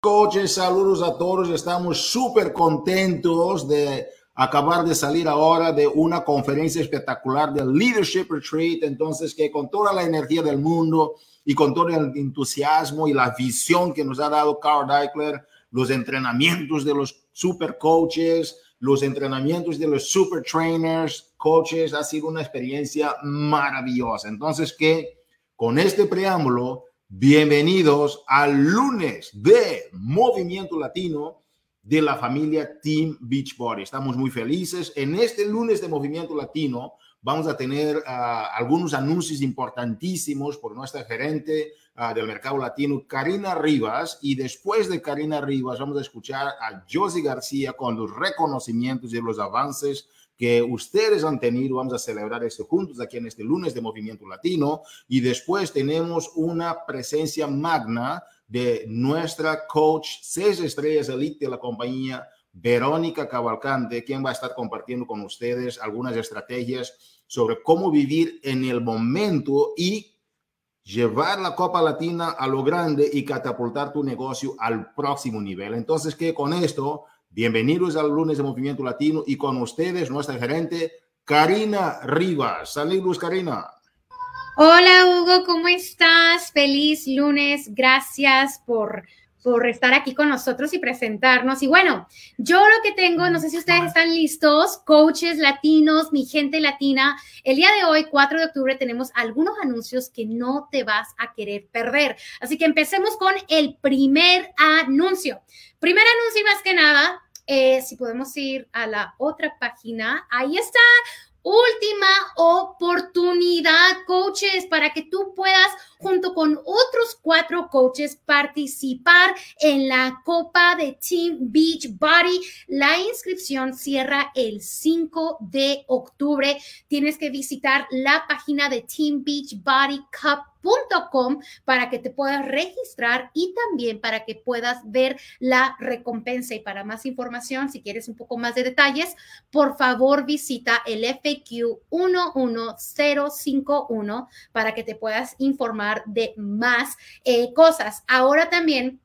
Coaches, saludos a todos. Estamos súper contentos de acabar de salir ahora de una conferencia espectacular del Leadership Retreat. Entonces, que con toda la energía del mundo y con todo el entusiasmo y la visión que nos ha dado Carl Deichler, los entrenamientos de los super coaches, los entrenamientos de los super trainers, coaches, ha sido una experiencia maravillosa. Entonces, que con este preámbulo, Bienvenidos al lunes de Movimiento Latino de la familia Team Beachbody. Estamos muy felices. En este lunes de Movimiento Latino vamos a tener ah, algunos anuncios importantísimos por nuestra gerente ah, del mercado latino, Karina Rivas. Y después de Karina Rivas vamos a escuchar a Josie García con los reconocimientos y los avances que ustedes han tenido. Vamos a celebrar esto juntos aquí en este lunes de Movimiento Latino. Y después tenemos una presencia magna de nuestra coach seis estrellas elite de la compañía, Verónica Cavalcante, quien va a estar compartiendo con ustedes algunas estrategias sobre cómo vivir en el momento y llevar la Copa Latina a lo grande y catapultar tu negocio al próximo nivel. Entonces, que con esto Bienvenidos al lunes de Movimiento Latino y con ustedes nuestra gerente Karina Rivas. Saludos, Karina. Hola, Hugo, ¿cómo estás? Feliz lunes. Gracias por, por estar aquí con nosotros y presentarnos. Y bueno, yo lo que tengo, no sé si ustedes están listos, coaches latinos, mi gente latina. El día de hoy, 4 de octubre, tenemos algunos anuncios que no te vas a querer perder. Así que empecemos con el primer anuncio. Primer anuncio y más que nada, eh, si podemos ir a la otra página, ahí está última oportunidad, coaches, para que tú puedas, junto con otros cuatro coaches, participar en la Copa de Team Beach Body. La inscripción cierra el 5 de octubre. Tienes que visitar la página de Team Beach Body Cup Com para que te puedas registrar y también para que puedas ver la recompensa. Y para más información, si quieres un poco más de detalles, por favor visita el FAQ 11051 para que te puedas informar de más eh, cosas. Ahora también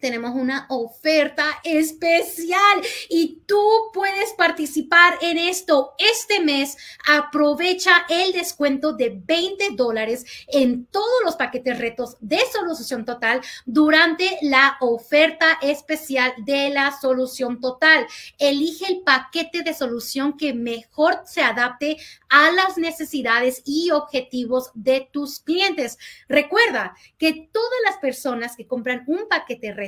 tenemos una oferta especial y tú puedes participar en esto este mes. Aprovecha el descuento de 20 dólares en todos los paquetes retos de solución total durante la oferta especial de la solución total. Elige el paquete de solución que mejor se adapte a las necesidades y objetivos de tus clientes. Recuerda que todas las personas que compran un paquete reto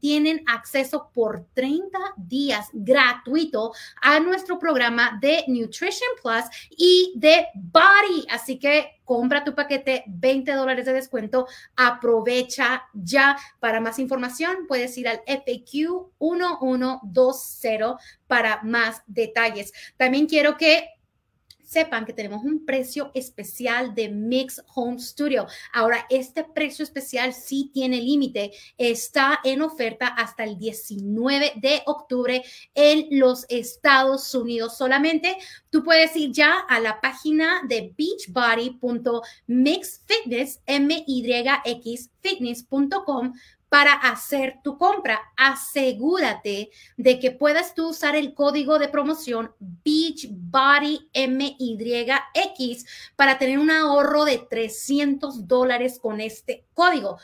tienen acceso por 30 días gratuito a nuestro programa de Nutrition Plus y de Body. Así que compra tu paquete, 20 dólares de descuento. Aprovecha ya. Para más información, puedes ir al FAQ 1120 para más detalles. También quiero que sepan que tenemos un precio especial de Mix Home Studio. Ahora, este precio especial sí tiene límite. Está en oferta hasta el 19 de octubre en los Estados Unidos solamente. Tú puedes ir ya a la página de beachbody.mixfitness.com para hacer tu compra. Asegúrate de que puedas tú usar el código de promoción BeachBodyMYX para tener un ahorro de 300 dólares con este código.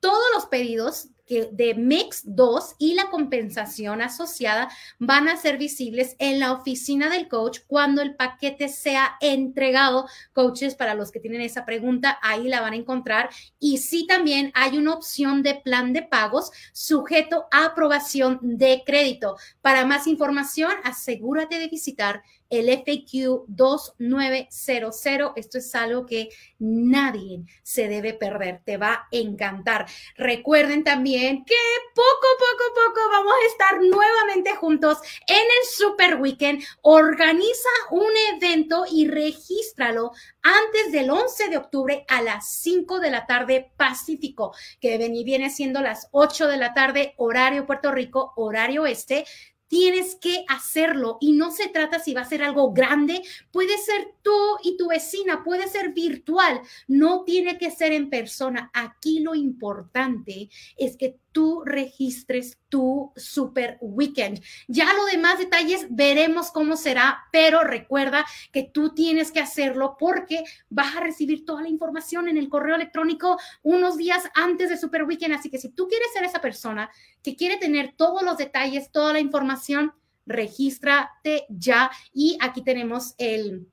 Todos los pedidos que de Mix 2 y la compensación asociada van a ser visibles en la oficina del coach cuando el paquete sea entregado. Coaches, para los que tienen esa pregunta, ahí la van a encontrar. Y sí también hay una opción de plan de pagos sujeto a aprobación de crédito. Para más información, asegúrate de visitar el FAQ 2900. Esto es algo que nadie se debe perder, te va a encantar. Recuerden también que poco, poco, poco vamos a estar nuevamente juntos en el Super Weekend. Organiza un evento y regístralo antes del 11 de octubre a las 5 de la tarde Pacífico, que viene siendo las 8 de la tarde horario Puerto Rico, horario este tienes que hacerlo y no se trata si va a ser algo grande, puede ser tú y tu vecina, puede ser virtual, no tiene que ser en persona. Aquí lo importante es que tú registres tu super weekend. Ya lo demás detalles veremos cómo será, pero recuerda que tú tienes que hacerlo porque vas a recibir toda la información en el correo electrónico unos días antes de super weekend. Así que si tú quieres ser esa persona que quiere tener todos los detalles, toda la información, regístrate ya. Y aquí tenemos el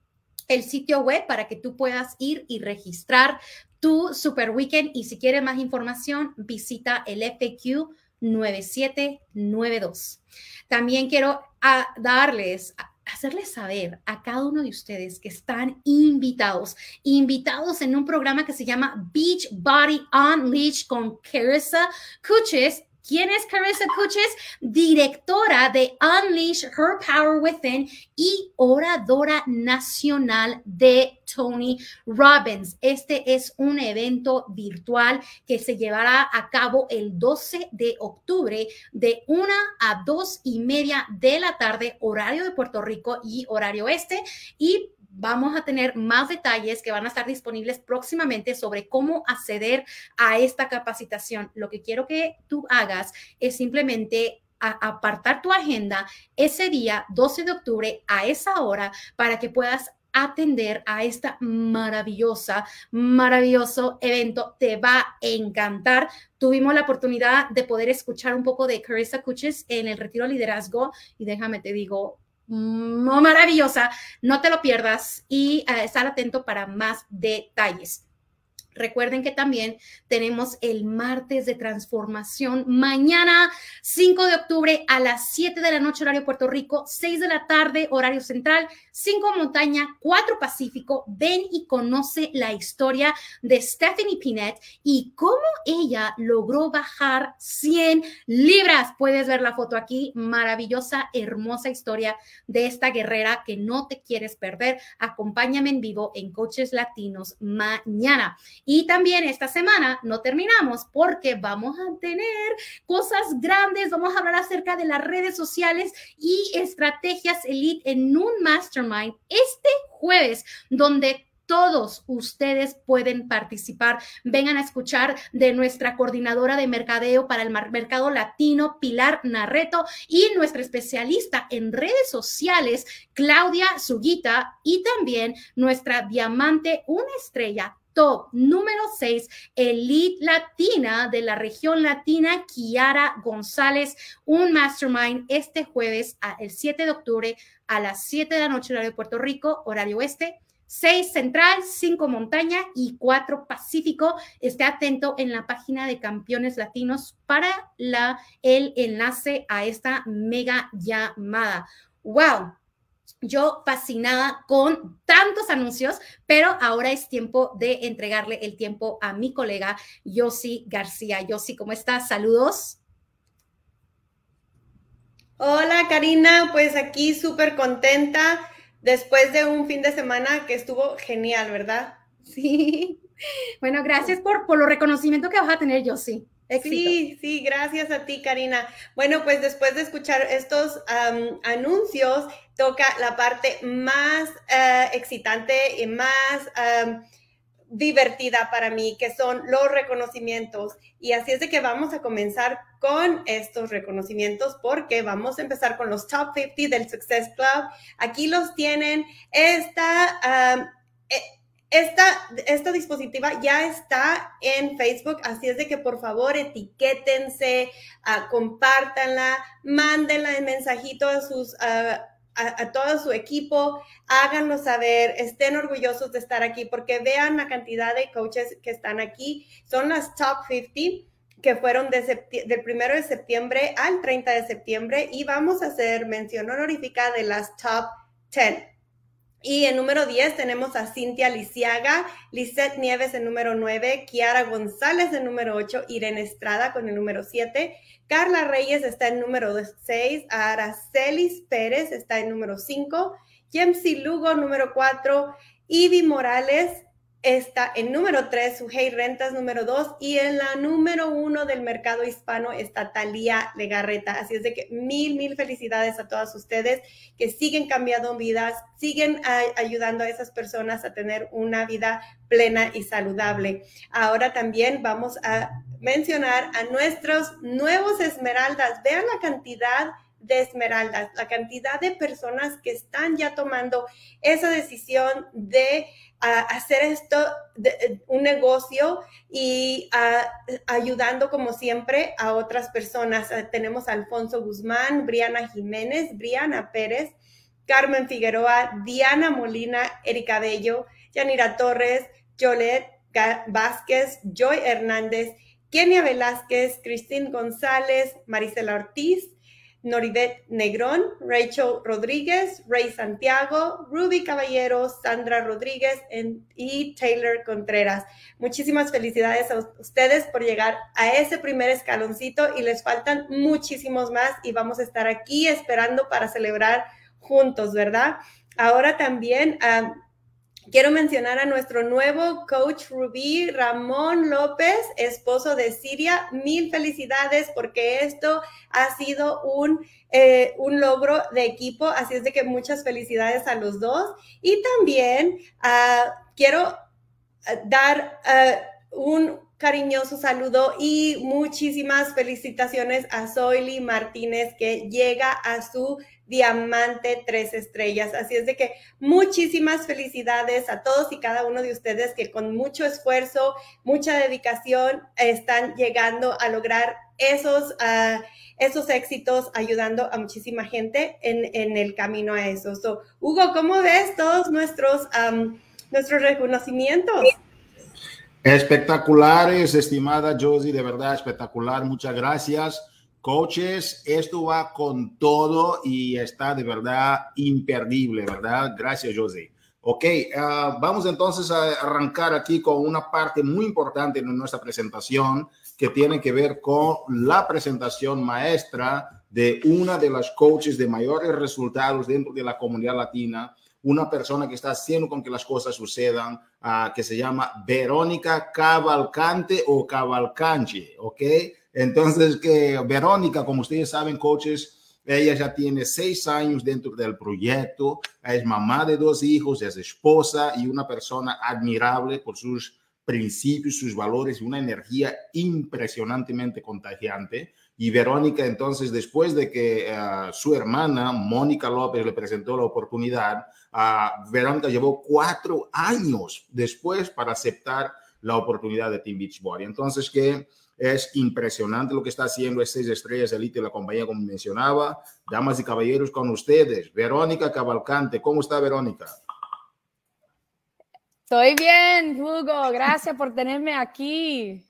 el sitio web para que tú puedas ir y registrar tu Super Weekend. Y si quieres más información, visita el FAQ 9792. También quiero ah, darles, hacerles saber a cada uno de ustedes que están invitados, invitados en un programa que se llama Beach Body Unleashed con Carissa Cuches ¿Quién es Carissa Cuches? Directora de Unleash Her Power Within y oradora nacional de Tony Robbins. Este es un evento virtual que se llevará a cabo el 12 de octubre de 1 a 2 y media de la tarde, horario de Puerto Rico y horario este. Y vamos a tener más detalles que van a estar disponibles próximamente sobre cómo acceder a esta capacitación. Lo que quiero que tú hagas es simplemente apartar tu agenda ese día, 12 de octubre, a esa hora, para que puedas atender a esta maravillosa, maravilloso evento. Te va a encantar. Tuvimos la oportunidad de poder escuchar un poco de Carissa Cuches en el Retiro Liderazgo y déjame te digo, maravillosa. No te lo pierdas y uh, estar atento para más detalles. Recuerden que también tenemos el martes de transformación mañana 5 de octubre a las 7 de la noche horario Puerto Rico, 6 de la tarde horario central, 5 montaña, 4 pacífico. Ven y conoce la historia de Stephanie Pinet y cómo ella logró bajar 100 libras. Puedes ver la foto aquí, maravillosa, hermosa historia de esta guerrera que no te quieres perder. Acompáñame en vivo en Coaches Latinos mañana. Y también esta semana no terminamos porque vamos a tener cosas grandes, vamos a hablar acerca de las redes sociales y estrategias elite en un mastermind este jueves, donde todos ustedes pueden participar. Vengan a escuchar de nuestra coordinadora de mercadeo para el mercado latino, Pilar Narreto, y nuestra especialista en redes sociales, Claudia Suguita, y también nuestra diamante, una estrella, top número 6, Elite Latina de la región latina, Kiara González, un mastermind este jueves, el 7 de octubre a las 7 de la noche, horario de Puerto Rico, horario oeste. 6 central, 5 montaña y 4 pacífico. Esté atento en la página de Campeones Latinos para la, el enlace a esta mega llamada. ¡Wow! Yo fascinada con tantos anuncios, pero ahora es tiempo de entregarle el tiempo a mi colega Yossi García. Yossi, ¿cómo estás? Saludos. Hola Karina, pues aquí súper contenta después de un fin de semana que estuvo genial, ¿verdad? Sí. Bueno, gracias por, por los reconocimientos que vas a tener, Yossi. Sí, sí, gracias a ti, Karina. Bueno, pues después de escuchar estos anuncios, toca la parte más uh, excitante y más divertida para mí, que son los reconocimientos. Y así es de que vamos a comenzar con estos reconocimientos porque vamos a empezar con los top 50 del Success Club. Aquí los tienen. Esta... Um, esta, esta dispositiva ya está en Facebook, así es de que por favor etiquétense, uh, compártanla, mándenla en mensajito a sus... a, todo su equipo, háganlo saber, estén orgullosos de estar aquí, porque vean la cantidad de coaches que están aquí. Son las top 50 que fueron de del primero de septiembre al 30 de septiembre y vamos a hacer mención honorífica de las top 10. Y en número 10 tenemos a Cintia Lisiaga, Lisette Nieves en número 9, Kiara González en número 8, Irene Estrada con el número 7, Carla Reyes está en número 6, Aracelis Pérez está en número 5, Jemsi Lugo número 4, Ivy Morales está en número 3, Sujei Rentas número 2 y en la número 1 del mercado hispano está Talía Legarreta. Así es de que mil, mil felicidades a todas ustedes que siguen cambiando vidas, siguen ayudando a esas personas a tener una vida plena y saludable. Ahora también vamos a mencionar a nuestros nuevos esmeraldas. Vean la cantidad de Esmeraldas, la cantidad de personas que están ya tomando esa decisión de ah, hacer esto de, un negocio y ah, ayudando como siempre a otras personas. Ah, tenemos a Alfonso Guzmán, Briana Jiménez, Briana Pérez, Carmen Figueroa, Diana Molina, Erika Bello, Yanira Torres, Jolet Vázquez, Joy Hernández, Kenia Velázquez, Cristín González, Marisela Ortiz, Noribet Negrón, Rachel Rodríguez, Ray Santiago, Ruby Caballero, Sandra Rodríguez y Taylor Contreras. Muchísimas felicidades a ustedes por llegar a ese primer escaloncito y les faltan muchísimos más y vamos a estar aquí esperando para celebrar juntos, ¿verdad? Ahora también Quiero mencionar a nuestro nuevo coach Rubí Ramón López, esposo de Siria. Mil felicidades porque esto ha sido un, eh, un logro de equipo. Así es de que muchas felicidades a los dos. Y también ah, quiero ah, dar ah, un cariñoso saludo y muchísimas felicitaciones a Zoili Martínez que llega a su diamante tres estrellas. Así es de que muchísimas felicidades a todos y cada uno de ustedes que con mucho esfuerzo, mucha dedicación están llegando a lograr esos, uh, esos éxitos, ayudando a muchísima gente en, en el camino a eso. Hugo, ¿cómo ves todos nuestros, um, nuestros reconocimientos? Espectaculares, estimada Josie, de verdad espectacular. Muchas gracias. Coaches, esto va con todo y está de verdad imperdible, ¿verdad? Gracias, José. Ok, uh, vamos entonces a arrancar aquí con una parte muy importante de nuestra presentación que tiene que ver con la presentación maestra de una de las coaches de mayores resultados dentro de la comunidad latina, una persona que está haciendo con que las cosas sucedan, uh, que se llama Verónica Cavalcante o Cavalcanche, ¿ok? Entonces, que Verónica, como ustedes saben, coaches, ella ya tiene seis años dentro del proyecto, es mamá de dos hijos, es esposa y una persona admirable por sus principios, sus valores y una energía impresionantemente contagiante. Y Verónica, entonces, después de que uh, su hermana, Mónica López, le presentó la oportunidad, uh, Verónica llevó cuatro años después para aceptar la oportunidad de Team Beachbody. Entonces, que es impresionante lo que está haciendo es seis estrellas elite de la compañía, como mencionaba. Damas y caballeros, con ustedes, Verónica Cavalcante. ¿Cómo está Verónica? Estoy bien, Hugo. Gracias por tenerme aquí.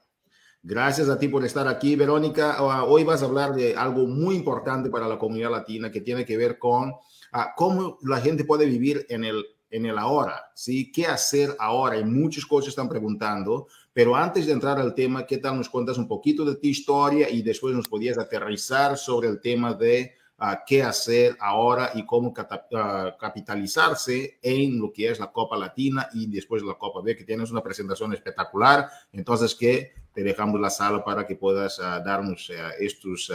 Gracias a ti por estar aquí, Verónica. Ah, hoy vas a hablar de algo muy importante para la comunidad latina que tiene que ver con ah, cómo la gente puede vivir en el, en el ahora, ¿sí? ¿Qué hacer ahora? Y muchos coaches están preguntando. Pero antes de entrar al tema, ¿qué tal nos cuentas un poquito de tu historia y después nos podías aterrizar sobre el tema de uh, qué hacer ahora y cómo uh, capitalizarse en lo que es la Copa Latina y después la Copa B, que tienes una presentación espectacular. Entonces, que te dejamos la sala para que puedas uh, darnos estos,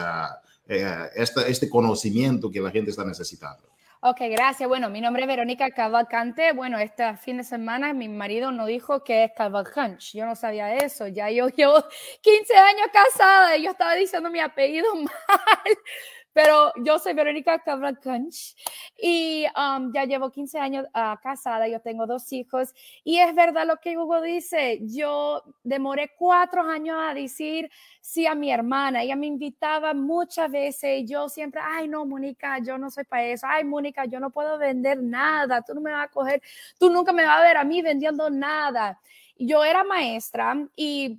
eh, esta, este conocimiento que la gente está necesitando. Ok, gracias. Bueno, mi nombre es Verónica Cavalcante. Bueno, este fin de semana mi marido nos dijo que es Cavalcante. Yo no sabía eso. Ya yo llevo 15 años casada y yo estaba diciendo mi apellido mal pero yo soy Verónica Cavalcanch y um, ya llevo 15 años uh, casada, yo tengo dos hijos. Y es verdad lo que Hugo dice, yo demoré cuatro años a decir sí a mi hermana, ella me invitaba muchas veces y yo siempre, ay no, Mónica, yo no soy para eso, ay Mónica, yo no puedo vender nada, tú no me vas a coger, tú nunca me vas a ver a mí vendiendo nada. Yo era maestra y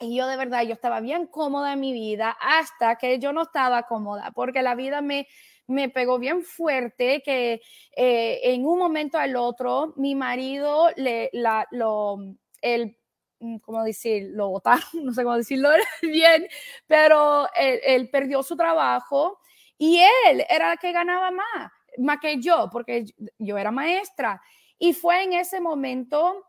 y yo de verdad, yo estaba bien cómoda en mi vida hasta que yo no estaba cómoda, porque la vida me, me pegó bien fuerte que eh, en un momento al otro mi marido le, la, lo, el, mm, ¿cómo decir? Lo votaron, no sé cómo decirlo bien, pero él, él, perdió su trabajo y él era el que ganaba más, más que yo, porque yo era maestra. Y fue en ese momento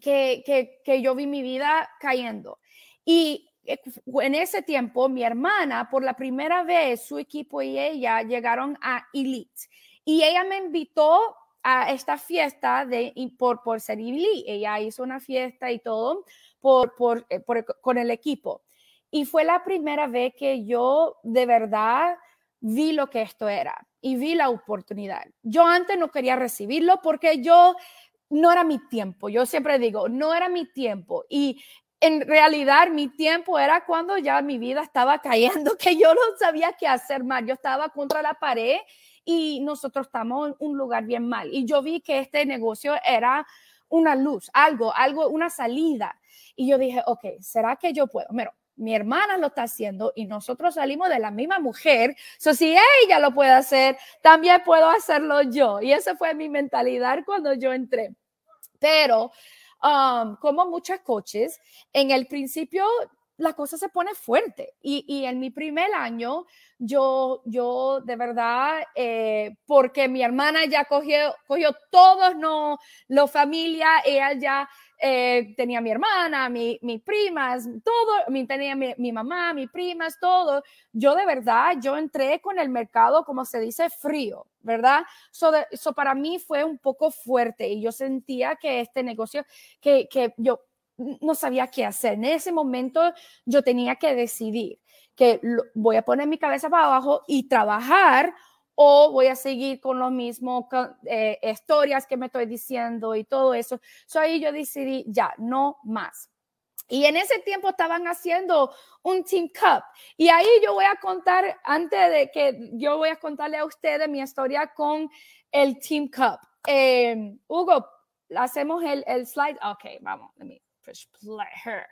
que, que, que yo vi mi vida cayendo. Y eh, en ese tiempo, mi hermana, por la primera vez, su equipo y ella llegaron a Elite. Y ella me invitó a esta fiesta de, por, por ser Elite. Ella hizo una fiesta y todo por, por, eh, por, con el equipo. Y fue la primera vez que yo de verdad vi lo que esto era y vi la oportunidad. Yo antes no quería recibirlo porque yo no era mi tiempo. Yo siempre digo, no era mi tiempo. Y en realidad mi tiempo era cuando ya mi vida estaba cayendo, que yo no sabía qué hacer más. Yo estaba contra la pared y nosotros estamos en un lugar bien mal. Y yo vi que este negocio era una luz, algo, algo, una salida. Y yo dije, ok, ¿será que yo puedo? Mira, mi hermana lo está haciendo y nosotros salimos de la misma mujer. So, si ella lo puede hacer, también puedo hacerlo yo. Y esa fue mi mentalidad cuando yo entré. Pero, um, como muchas coches, en el principio la cosa se pone fuerte. Y, y en mi primer año, yo, yo de verdad, eh, porque mi hermana ya cogió, cogió todos no, los familia, ella ya eh, tenía mi hermana, mi, mis primas, todo, mi, tenía mi, mamá, mis primas, todo. Yo de verdad, yo entré con el mercado, como se dice, frío, ¿verdad? Eso para mí fue un poco fuerte y yo sentía que este negocio, que, que yo no sabía qué hacer. En ese momento yo tenía que decidir que voy a poner mi cabeza para abajo y trabajar o voy a seguir con lo mismo, eh, historias que me estoy diciendo y todo eso. So ahí yo decidí, ya, no más. Y en ese tiempo estaban haciendo un Team Cup. Y ahí yo voy a contar, antes de que yo voy a contarle a ustedes mi historia con el Team Cup. Eh, Hugo, hacemos el, el slide. Ok, vamos, let me push play here.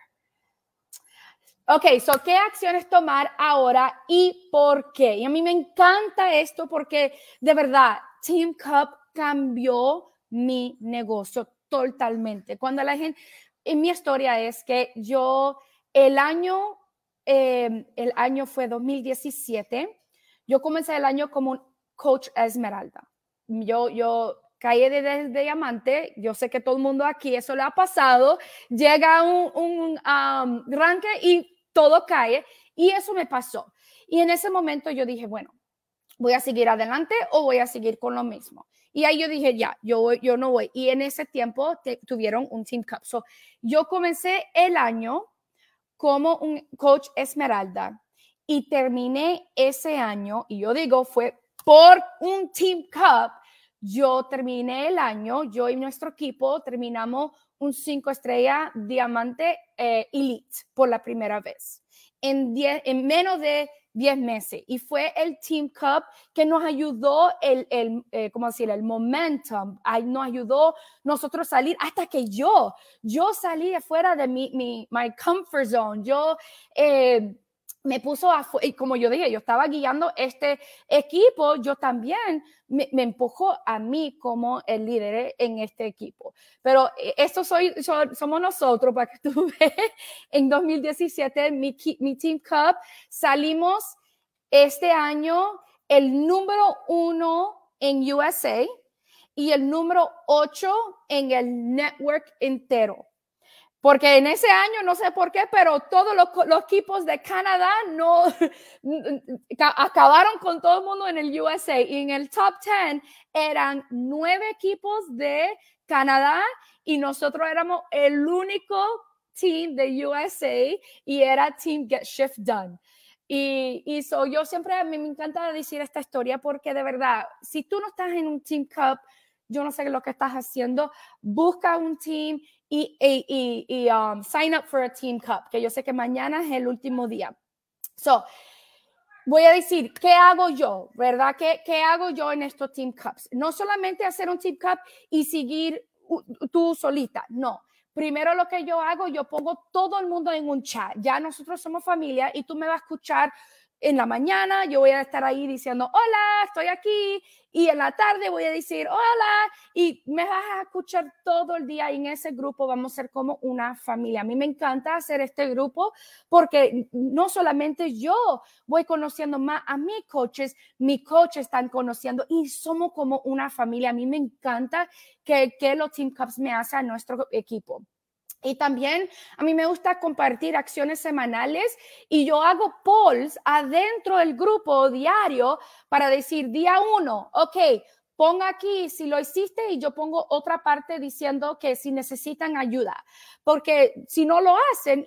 Ok, so, ¿qué acciones tomar ahora y por qué? Y a mí me encanta esto porque de verdad, Team Cup cambió mi negocio totalmente. Cuando la gente, en mi historia es que yo, el año, em, el año fue 2017, yo comencé el año como un coach Esmeralda. Yo, yo caí de, de, diamante, yo sé que todo el mundo aquí eso le ha pasado, llega un, un um, ranque y todo cae y eso me pasó. Y en ese momento yo dije, bueno, voy a seguir adelante o voy a seguir con lo mismo. Y ahí yo dije, ya, yo, yo no voy. Y en ese tiempo tuvieron un Team Cup. So, yo comencé el año como un coach Esmeralda y terminé ese año, y yo digo, fue por un Team Cup. Yo terminé el año, yo y nuestro equipo terminamos un cinco estrella diamante eh, elite por la primera vez. En, en menos de 10 meses. Y fue el Team Cup que nos ayudó el, el eh, ¿cómo decir? El momentum, nos ayudó nosotros salir hasta que yo, yo salí afuera de mi, mi my comfort zone, yo eh, me puso a, y como yo dije, yo estaba guiando este equipo, yo también me, empujó a mí como el líder en este equipo. Pero eh, esto soy, somos nosotros, para que tú veas, en 2017, mi, mi Team Cup, salimos este año el número uno en USA y el número ocho en el network entero. Porque en ese año, no sé por qué, pero todos los, equipos de Canadá no acabaron con todo el mundo en el USA. Y en el top 10 eran nueve equipos de Canadá y nosotros éramos el único team de USA y era Team Get Shift Done. Y, y yo siempre, me encanta decir esta historia porque de verdad, si tú no estás en un Team Cup, yo no sé lo que estás haciendo, busca un team y, um, sign up for a Team Cup, que yo sé que mañana es el último día. So, voy a decir, ¿qué hago yo? ¿Verdad? ¿Qué, ¿Qué hago yo en estos Team Cups? No solamente hacer un Team Cup y seguir tú solita, no. Primero lo que yo hago, yo pongo todo el mundo en un chat. Ya nosotros somos familia y tú me vas a escuchar en la mañana yo voy a estar ahí diciendo, hola, estoy aquí. Y en la tarde voy a decir, hola, y me vas a escuchar todo el día. Y en ese grupo vamos a ser como una familia. A mí me encanta hacer este grupo porque no solamente yo voy conociendo más a mis coaches, mis coaches están conociendo y somos como una familia. A mí me encanta que, que los Team Cups me hacen a nuestro equipo. Y también a mí me gusta compartir acciones semanales y yo hago polls adentro del grupo diario para decir día uno, ok, ponga aquí si lo hiciste y yo pongo otra parte diciendo que si necesitan ayuda, porque si no lo hacen,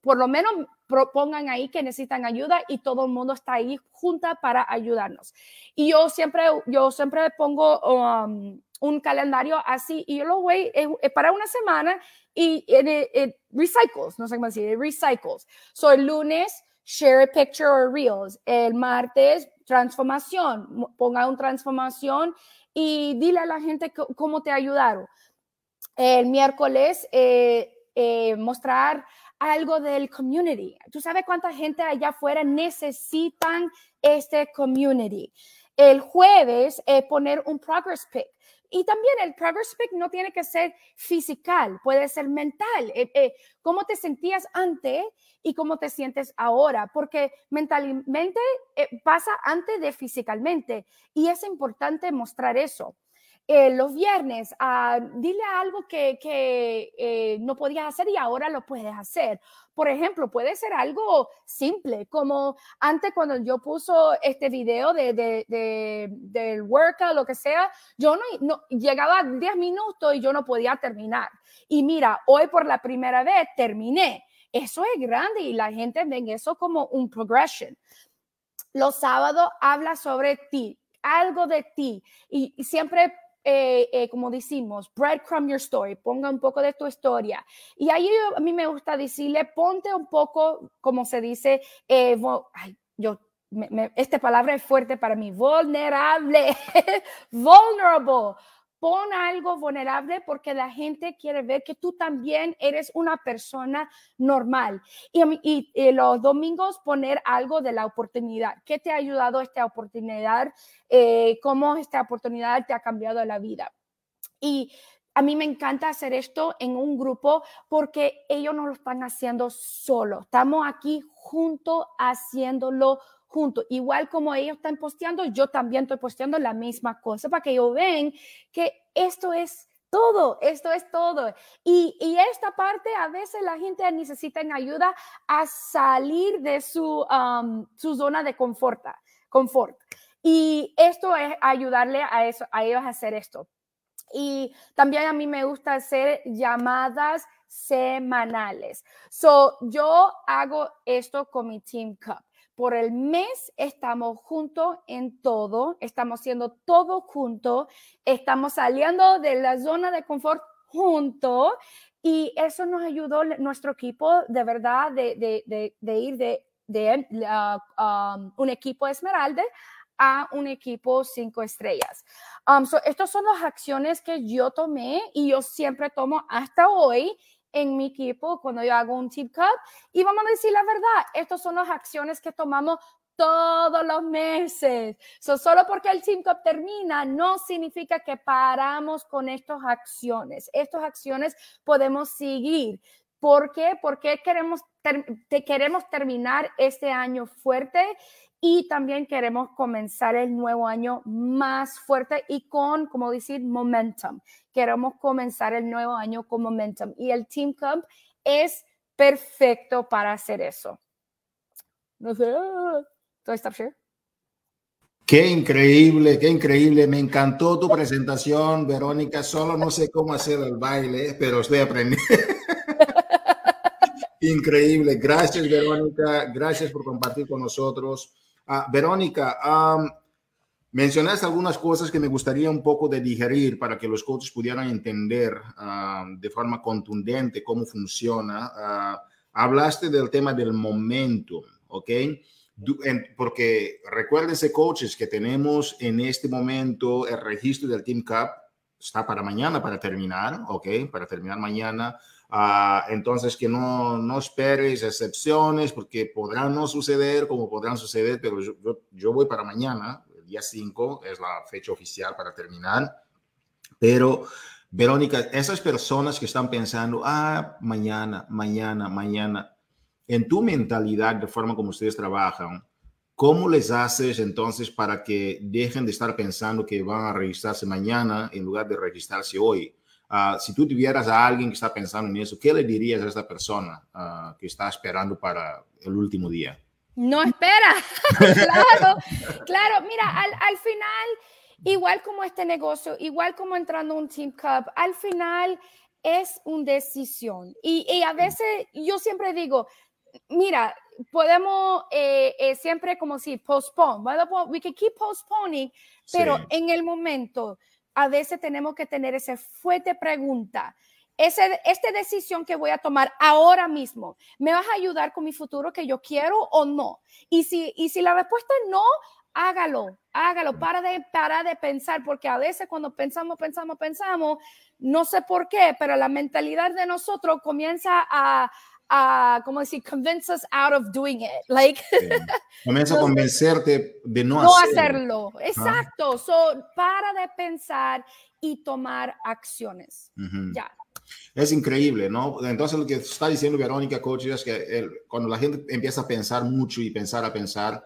por lo menos propongan ahí que necesitan ayuda y todo el mundo está ahí junta para ayudarnos. Y yo siempre, yo siempre pongo um, un calendario así y yo lo voy eh, para una semana y it, recycles, no sé cómo decir, recycles. So el lunes, share a picture or reels. El martes, transformación, ponga una transformación y dile a la gente cómo te ayudaron. El miércoles, eh, eh, mostrar algo del community. ¿Tú sabes cuánta gente allá afuera necesitan este community? El jueves, eh, poner un progress pic. Y también el progress pick no tiene que ser físico, puede ser mental. Eh, eh, ¿Cómo te sentías antes y cómo te sientes ahora? Porque mentalmente eh, pasa antes de físicamente y es importante mostrar eso. Eh, los viernes, uh, dile algo que, que eh, no podías hacer y ahora lo puedes hacer. Por ejemplo, puede ser algo simple, como antes cuando yo puso este video de, de, de del workout, lo que sea, yo no, no llegaba a 10 minutos y yo no podía terminar. Y mira, hoy por la primera vez terminé. Eso es grande y la gente ve eso como un progression. Los sábados habla sobre ti, algo de ti y siempre eh, eh, como decimos, breadcrumb your story, ponga un poco de tu historia. Y ahí a mí me gusta decirle, ponte un poco, como se dice, eh, ay, yo, esta palabra es fuerte para mí, vulnerable, vulnerable pon algo vulnerable porque la gente quiere ver que tú también eres una persona normal. Y, los domingos poner algo de la oportunidad. ¿Qué te ha ayudado esta oportunidad? Eh, ¿Cómo esta oportunidad te ha cambiado la vida? Y a mí me encanta hacer esto en un grupo porque ellos no lo están haciendo solo. Estamos aquí juntos haciéndolo juntos. Igual como ellos están posteando, yo también estoy posteando la misma cosa para que ellos vean que esto es todo, esto es todo. Y, y, esta parte, a veces la gente necesita ayuda a salir de su, um, su zona de confort, confort. Y esto es ayudarle a, eso, a ellos a hacer esto. Y también a mí me gusta hacer llamadas semanales. So, yo hago esto con mi Team Cup por el mes estamos juntos en todo, estamos haciendo todo juntos, estamos saliendo de la zona de confort juntos y eso nos ayudó nuestro equipo de verdad de, ir de, um, un equipo esmeralda a un equipo cinco estrellas. Um, estas son las acciones que yo tomé y yo siempre tomo hasta hoy en mi equipo cuando yo hago un tip cup. Y vamos a decir la verdad, estas son las acciones que tomamos todos los meses. solo porque el Team Cup termina no significa que paramos con estas acciones. Estas acciones podemos seguir. ¿Por qué? Porque queremos, queremos terminar este año fuerte y también queremos comenzar el nuevo año más fuerte y con, como decir, momentum. Queremos comenzar el nuevo año con momentum y el Team Cup es perfecto para hacer eso. No sé, ¿todo está Qué increíble, qué increíble. Me encantó tu presentación, Verónica. Solo no sé cómo hacer el baile, pero estoy aprendiendo. increíble. Gracias, Verónica. Gracias por compartir con nosotros. Ah, Verónica, mencionaste algunas cosas que me gustaría un poco de digerir para que los coaches pudieran entender de forma contundente cómo funciona. Ah, hablaste del tema del momento, ¿ok? Porque recuérdense, coaches, que tenemos en este momento el registro del Team Cup está para mañana, para terminar, ¿ok? Para terminar mañana. Ah, entonces, que no, no esperes excepciones porque podrán no suceder como podrán suceder, pero yo, yo, voy para mañana, el día 5 es la fecha oficial para terminar, pero Verónica, esas personas que están pensando, ah, mañana, mañana, mañana, en tu mentalidad, de forma como ustedes trabajan, ¿cómo les haces entonces para que dejen de estar pensando que van a registrarse mañana en lugar de registrarse hoy? Ah, si tú tuvieras a alguien que está pensando en eso, ¿qué le dirías a esta persona ah, que está esperando para el último día? No espera. claro, claro. Mira, al, al, final, igual como este negocio, igual como entrando a un Team Cup, al final es una decisión. Y, y a veces yo siempre digo, mira, podemos eh, eh, siempre como si postpone, we can keep postponing, pero en el momento a veces tenemos que tener esa fuerte pregunta. Ese, esta decisión que voy a tomar ahora mismo, ¿me vas a ayudar con mi futuro que yo quiero o no? Y si, y si la respuesta es no, hágalo, hágalo, para de, para de pensar, porque a veces cuando pensamos, pensamos, pensamos, no sé por qué, pero la mentalidad de nosotros comienza a, a, como decir, convince us out of doing it. Like, Comienza a convencerte de no, no hacerlo. Exacto. So, para de pensar y tomar acciones. Ya. Es increíble, ¿no? Entonces lo que está diciendo Verónica Coach es que cuando la gente empieza a pensar mucho y pensar a pensar,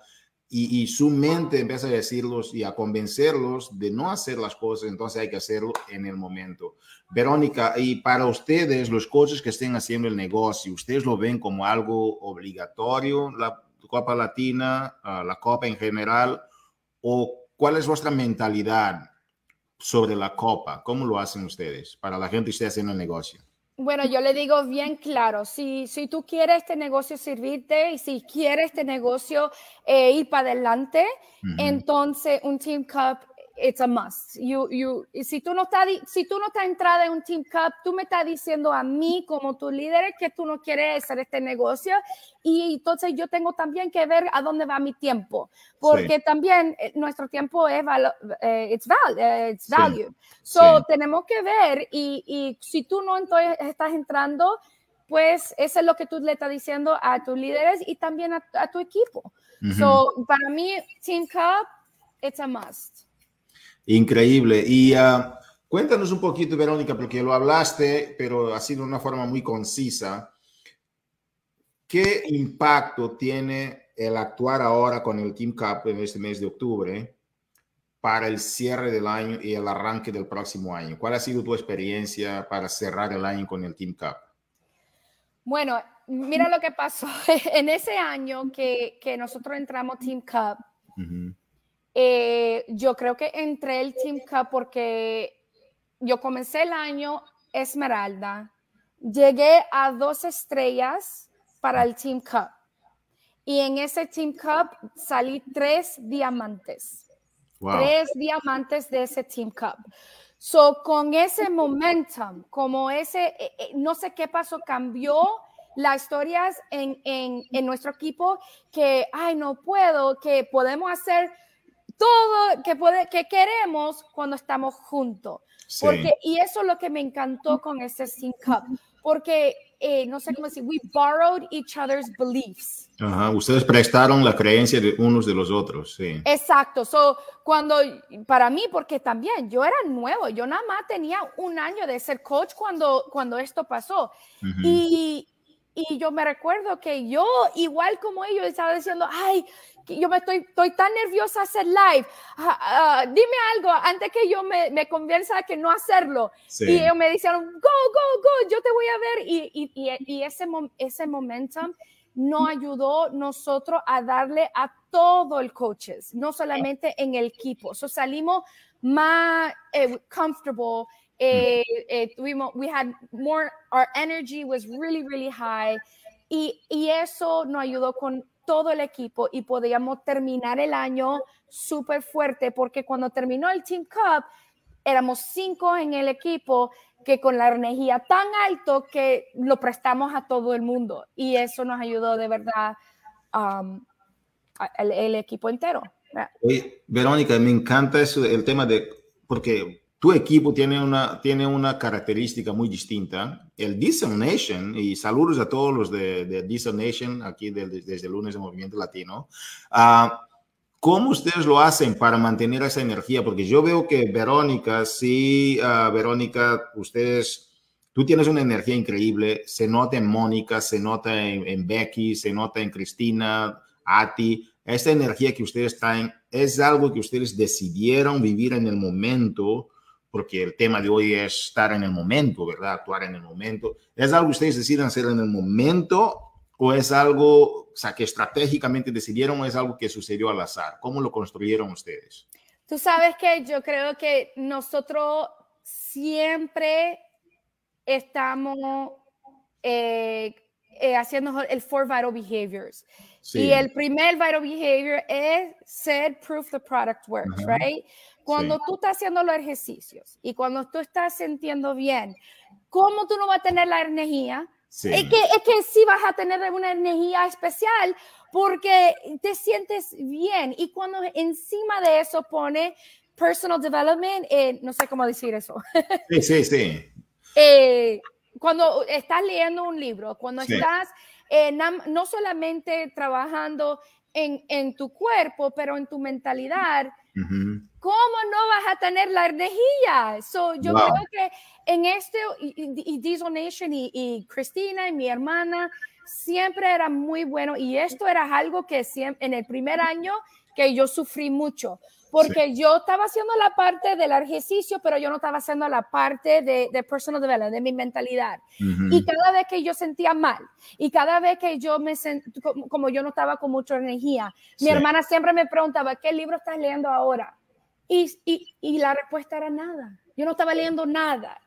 y, su mente empieza a decirlos y a convencerlos de no hacer las cosas, entonces hay que hacerlo en el momento. Verónica, y para ustedes, los coaches que estén haciendo el negocio, ¿ustedes lo ven como algo obligatorio, la Copa Latina, ah, la Copa en general? ¿O cuál es vuestra mentalidad sobre la Copa? ¿Cómo lo hacen ustedes para la gente que esté haciendo el negocio? Bueno, yo le digo bien claro, si, si tú quieres este negocio servirte y si quieres este negocio eh, ir para adelante, entonces un Team Cup it's a must. You, you, si tú no estás, si tú no estás entrada en un Team Cup, tú me estás diciendo a mí como tu líder que tú no quieres hacer este negocio y entonces yo tengo también que ver a dónde va mi tiempo, porque también eh, nuestro tiempo es eh, it's, val, eh, it's value. So tenemos que ver y, y si tú no entonces estás entrando, pues eso es lo que tú le estás diciendo a tus líderes y también a, a tu equipo. So para mí, Team Cup, it's a must. Increíble. Y uh, cuéntanos un poquito, Verónica, porque lo hablaste, pero ha sido de una forma muy concisa. ¿Qué impacto tiene el actuar ahora con el Team Cup en este mes de octubre para el cierre del año y el arranque del próximo año? ¿Cuál ha sido tu experiencia para cerrar el año con el Team Cup? Bueno, mira lo que pasó. en ese año que, que nosotros entramos Team Cup, eh, yo creo que entré el Team Cup porque yo comencé el año Esmeralda, llegué a dos estrellas para el Team Cup y en ese Team Cup salí tres diamantes. Tres diamantes de ese Team Cup. So, con ese momentum, como ese, eh, eh, no sé qué pasó, cambió las historias en, en, en nuestro equipo que, ay, no puedo, que podemos hacer todo que, puede, que queremos cuando estamos juntos. Porque, y eso es lo que me encantó con ese Sync Cup, porque, eh, no sé cómo decir, we borrowed each other's beliefs. Ajá, ustedes prestaron la creencia de unos de los otros, sí. Exacto, so, cuando, para mí, porque también yo era nuevo, yo nada más tenía un año de ser coach cuando, cuando esto pasó. Y, y yo me recuerdo que yo, igual como ellos, estaba diciendo, ay, yo me estoy, estoy tan nerviosa a hacer live. Ah, ah, dime algo antes que yo me, me convenza que no hacerlo. Y ellos me dijeron, go, go, go, yo te voy a ver. Y, y, y ese, ese momentum nos ayudó nosotros a darle a todo el coaches, no solamente en el equipo. So salimos más eh, comfortable. Eh, eh, tuvimos, we had more, our energy was really, really high. Y, y eso nos ayudó con todo el equipo y podíamos terminar el año súper fuerte porque cuando terminó el Team Cup éramos cinco en el equipo que con la energía tan alto que lo prestamos a todo el mundo y eso nos ayudó de verdad um, el, equipo entero. Verónica, me encanta eso, el tema de, porque tu equipo tiene una, tiene una característica muy distinta. El Diesel Nation, y saludos a todos los de, de Diesel Nation aquí desde lunes de Movimiento Latino. Uh, ¿Cómo ustedes lo hacen para mantener esa energía? Porque yo veo que Verónica, sí, uh, Verónica, ustedes, tú tienes una energía increíble, se nota en Mónica, se nota en, en Becky, se nota en Cristina, Ati. Esta energía que ustedes traen es algo que ustedes decidieron vivir en el momento porque el tema de hoy es estar en el momento, ¿verdad? Actuar en el momento. ¿Es algo que ustedes deciden hacer en el momento o es algo, o sea, que estratégicamente decidieron o es algo que sucedió al azar? ¿Cómo lo construyeron ustedes? Tú sabes que yo creo que nosotros siempre estamos eh, eh, haciendo el four vital behaviors. Y el primer vital behavior es ser proof the product works, right? Cuando tú estás haciendo los ejercicios y cuando tú estás sintiendo bien, ¿cómo tú no vas a tener la energía? Es, que, es que sí vas a tener una energía especial porque te sientes bien. Y cuando encima de eso pone personal development, eh, no sé cómo decir eso. Sí, sí, sí. Eh, cuando estás leyendo un libro, cuando estás eh, no solamente trabajando en, en, tu cuerpo, pero en tu mentalidad, ¿cómo no vas a tener la energía? So, yo creo que en este, y, Diesel Nation y, y, Cristina y mi hermana, siempre era muy bueno y esto era algo que siempre, en el primer año que yo sufrí mucho porque yo estaba haciendo la parte del ejercicio, pero yo no estaba haciendo la parte de, de personal development, de mi mentalidad. Y cada vez que yo sentía mal, y cada vez que yo me sentía, como, yo no estaba con mucha energía, mi hermana siempre me preguntaba, ¿qué libro estás leyendo ahora? Y, y, y la respuesta era nada. Yo no estaba leyendo nada.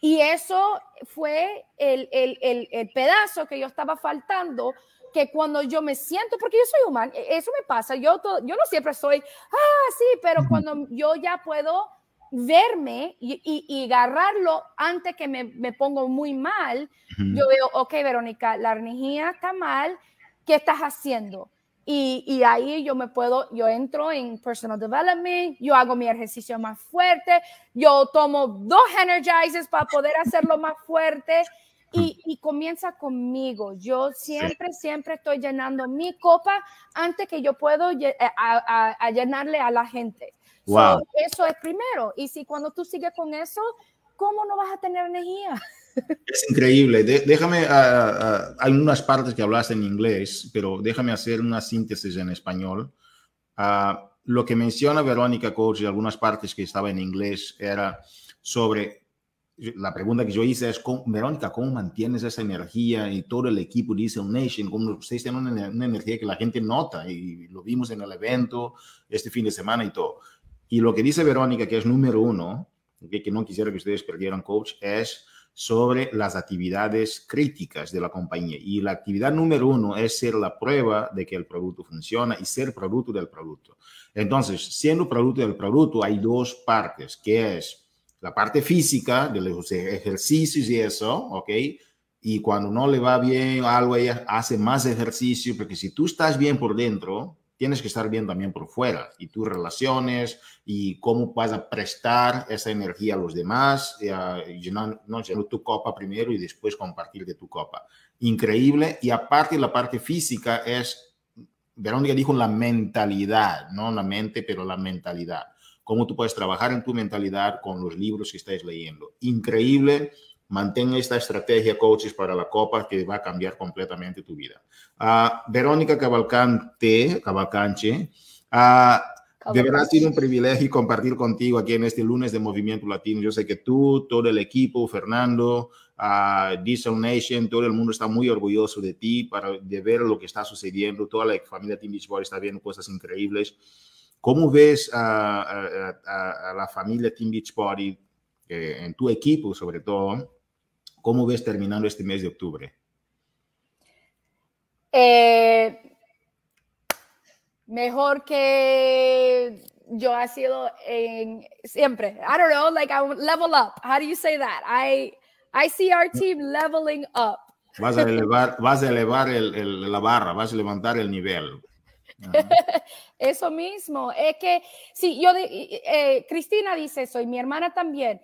Y eso fue el, el, el, el pedazo que yo estaba faltando que cuando yo me siento, porque yo soy humano, e-, eso me pasa, yo, yo no siempre soy, ah, sí, pero cuando yo ya puedo verme y, y, agarrarlo antes que me, me pongo muy mal, yo veo, ok, Verónica, la energía está mal, ¿qué estás haciendo? Y, y, ahí yo me puedo, yo entro en personal development, yo hago mi ejercicio más fuerte, yo tomo dos energizers para poder hacerlo más fuerte y, comienza conmigo. Yo siempre, siempre estoy llenando mi copa antes que yo puedo eh, a, llenarle a la gente. eso es primero. Y si cuando tú sigues con eso, ¿cómo no vas a tener energía? Es increíble. déjame, ah, ah, hay unas partes que hablaste en inglés, pero déjame hacer una síntesis en español. Ah, lo que menciona Verónica Coach y algunas partes que estaba en inglés era sobre la pregunta que yo hice es, Verónica, ¿cómo mantienes esa energía y todo el equipo dice Nation? ¿Cómo ustedes tienen una, energía que la gente nota? Y lo vimos en el evento este fin de semana y todo. Y lo que dice Verónica, que es número uno, que no quisiera que ustedes perdieran, coach, es sobre las actividades críticas de la compañía. Y la actividad número uno es ser la prueba de que el producto funciona y ser producto del producto. Entonces, siendo producto del producto, hay dos partes, que es la parte física de los ejercicios y eso, ¿ok? Y cuando no le va bien algo, ella hace más ejercicio, porque si tú estás bien por dentro, tienes que estar bien también por fuera, y tus relaciones, y cómo vas a prestar esa energía a los demás, y llenar, no, llenar tu copa primero y después compartir de tu copa. Increíble, y aparte la parte física es, Verónica dijo la mentalidad, no la mente, pero la mentalidad cómo tú puedes trabajar en tu mentalidad con los libros que estáis leyendo. Increíble. Mantén esta estrategia, coaches, para la Copa que va a cambiar completamente tu vida. Uh, Verónica Cavalcante, Cavalcanche, uh, de verdad ha sido un privilegio compartir contigo aquí en este lunes de Movimiento Latino. Yo sé que tú, todo el equipo, Fernando, uh, Diesel Nation, todo el mundo está muy orgulloso de ti, para, de ver lo que está sucediendo. Toda la familia Team Beach Boy está viendo cosas increíbles. ¿Cómo ves a, la familia Team Beach Party eh, en tu equipo, sobre todo? ¿Cómo ves terminando este mes de octubre? Eh, mejor que yo ha sido en siempre. I don't know, like I level up. How do you say that? I I see our team leveling up. Vas a elevar, vas a elevar el, la barra, vas a levantar el nivel. eso mismo. Es que, si yo, eh, Cristina dice eso y mi hermana también.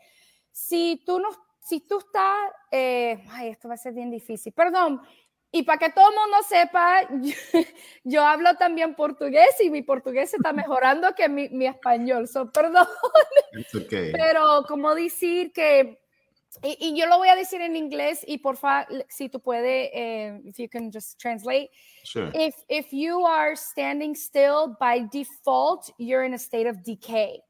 Si tú no, si tú estás, eh, ay, esto va a ser bien difícil. Perdón, y para que todo el mundo sepa, yo, hablo también portugués y mi portugués está mejorando que mi, mi español. So, perdón. Pero como decir que, y, yo lo voy a decir en inglés y por favor, si tú puedes, eh, if you can just translate. Sure. If, if you are standing still by default, you're in a state of decay.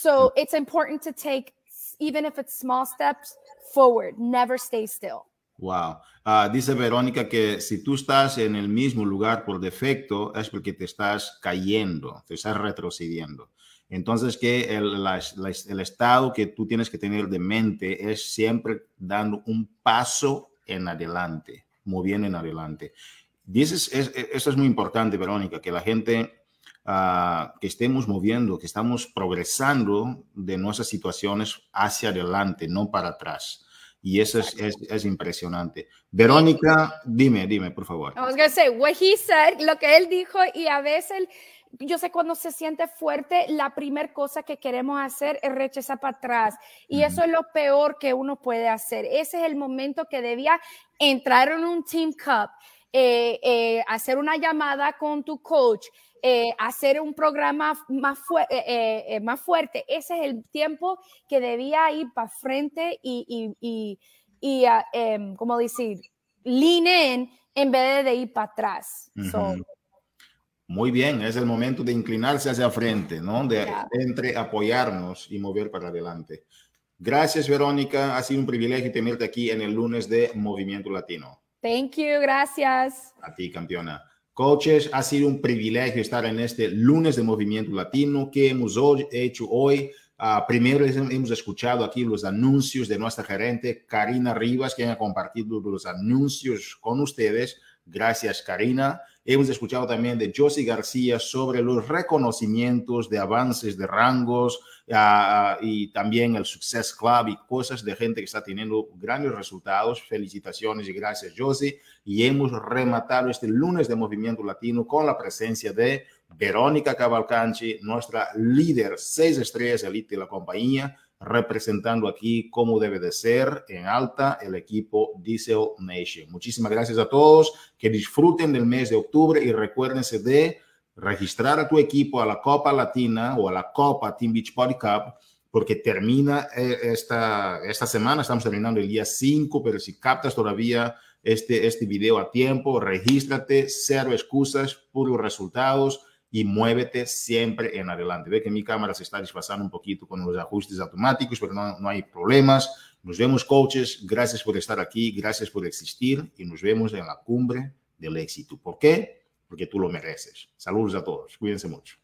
So it's important to take, even if it's small steps, forward. Never stay still. Wow. Ah, dice Verónica que si tú estás en el mismo lugar por defecto es porque te estás cayendo, te estás retrocediendo. Entonces, que el, el, estado que tú tienes que tener de mente es siempre dando un paso en adelante, moviendo en adelante. Dices, es, eso es muy importante, Verónica, que la gente ah, que estemos moviendo, que estamos progresando de nuestras situaciones hacia adelante, no para atrás. Y eso es, es, es, impresionante. Verónica, dime, dime, por favor. I was going say, what he said, lo que él dijo, y a veces, yo sé cuando se siente fuerte, la primera cosa que queremos hacer es rechazar para atrás. Y eso es lo peor que uno puede hacer. Ese es el momento que debía entrar en un Team Cup, eh, eh, hacer una llamada con tu coach, eh, hacer un programa más, más fuerte. Ese es el tiempo que debía ir para frente y, y, y, ah, em, como decir, lean in en vez de ir para atrás. Muy bien, es el momento de inclinarse hacia frente, ¿no? De entre apoyarnos y mover para adelante. Gracias, Verónica. Ha sido un privilegio tenerte aquí en el lunes de Movimiento Latino. Thank you, gracias. A ti, campeona. Coaches, ha sido un privilegio estar en este lunes de Movimiento Latino que hemos hoy, hecho hoy. Uh, primero hemos escuchado aquí los anuncios de nuestra gerente Karina Rivas, quien ha compartido los anuncios con ustedes. Gracias, Karina. Hemos escuchado también de Josie García sobre los reconocimientos de avances de rangos uh, y también el Success Club y cosas de gente que está teniendo grandes resultados. Felicitaciones y gracias, Josie. Y hemos rematado este lunes de Movimiento Latino con la presencia de Verónica Cavalcanchi, nuestra líder seis estrellas elite de la compañía representando aquí cómo debe de ser en alta el equipo Diesel Nation. Muchísimas gracias a todos, que disfruten del mes de octubre y recuérdense de registrar a tu equipo a la Copa Latina o a la Copa Team Beach Party Cup porque termina eh, esta, esta semana, estamos terminando el día 5, pero si captas todavía este, este video a tiempo, regístrate, cero excusas, puros resultados y muévete siempre en adelante. Ve que mi cámara se está desfasando un poquito con los ajustes automáticos, pero no, no hay problemas. Nos vemos, coaches. Gracias por estar aquí, gracias por existir y nos vemos en la cumbre del éxito. ¿Por qué? Porque tú lo mereces. Saludos a todos. Cuídense mucho.